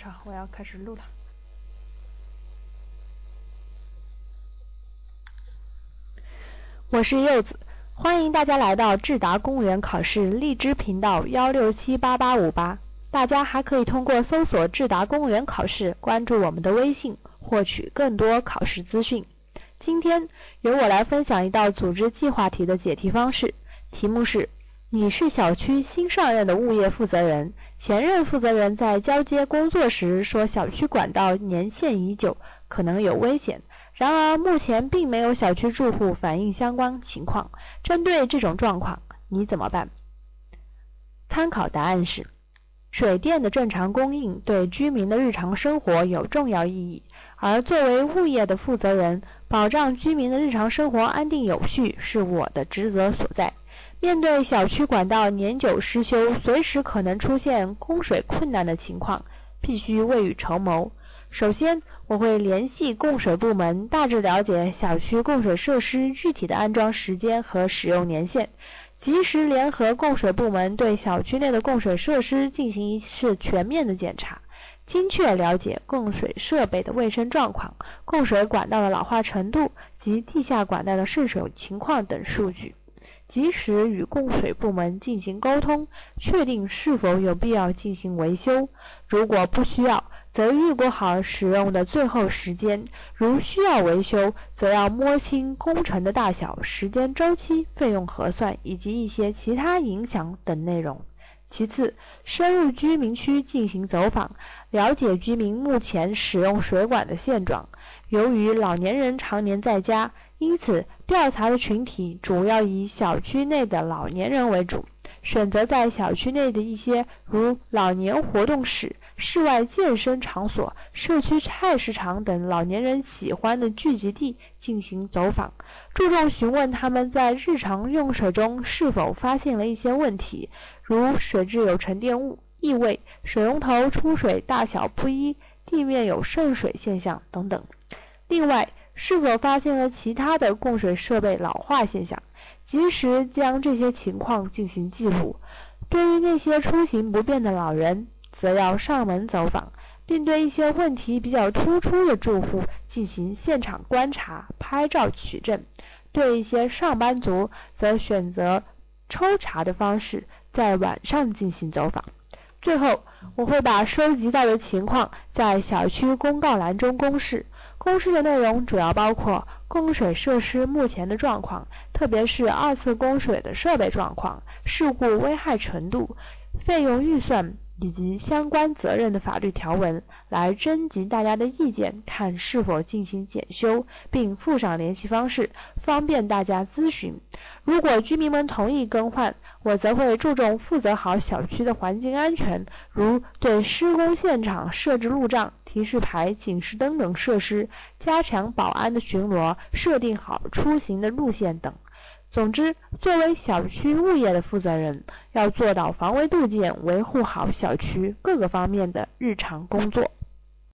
场，我要开始录了。我是柚子，欢迎大家来到智达公务员考试荔枝频道幺六七八八五八。大家还可以通过搜索智达公务员考试，关注我们的微信，获取更多考试资讯。今天由我来分享一道组织计划题的解题方式，题目是。你是小区新上任的物业负责人，前任负责人在交接工作时说小区管道年限已久，可能有危险。然而目前并没有小区住户反映相关情况。针对这种状况，你怎么办？参考答案是：水电的正常供应对居民的日常生活有重要意义，而作为物业的负责人，保障居民的日常生活安定有序是我的职责所在。面对小区管道年久失修，随时可能出现供水困难的情况，必须未雨绸缪。首先，我会联系供水部门，大致了解小区供水设施具体的安装时间和使用年限，及时联合供水部门对小区内的供水设施进行一次全面的检查，精确了解供水设备的卫生状况、供水管道的老化程度及地下管道的渗水情况等数据。及时与供水部门进行沟通，确定是否有必要进行维修。如果不需要，则预估好使用的最后时间。如需要维修，则要摸清工程的大小、时间周期、费用核算以及一些其他影响等内容。其次，深入居民区进行走访，了解居民目前使用水管的现状。由于老年人常年在家，因此，调查的群体主要以小区内的老年人为主，选择在小区内的一些如老年活动室、室外健身场所、社区菜市场等老年人喜欢的聚集地进行走访，注重询问他们在日常用水中是否发现了一些问题，如水质有沉淀物、异味、水龙头出水大小不一、地面有渗水现象等等。另外，是否发现了其他的供水设备老化现象，及时将这些情况进行记录。对于那些出行不便的老人，则要上门走访，并对一些问题比较突出的住户进行现场观察、拍照取证。对一些上班族，则选择抽查的方式，在晚上进行走访。最后，我会把收集到的情况在小区公告栏中公示。公示的内容主要包括供水设施目前的状况，特别是二次供水的设备状况、事故危害程度、费用预算以及相关责任的法律条文，来征集大家的意见，看是否进行检修，并附上联系方式，方便大家咨询。如果居民们同意更换，我则会注重负责好小区的环境安全，如对施工现场设置路障、提示牌、警示灯等设施，加强保安的巡逻，设定好出行的路线等。总之，作为小区物业的负责人，要做到防微杜渐，维护好小区各个方面的日常工作。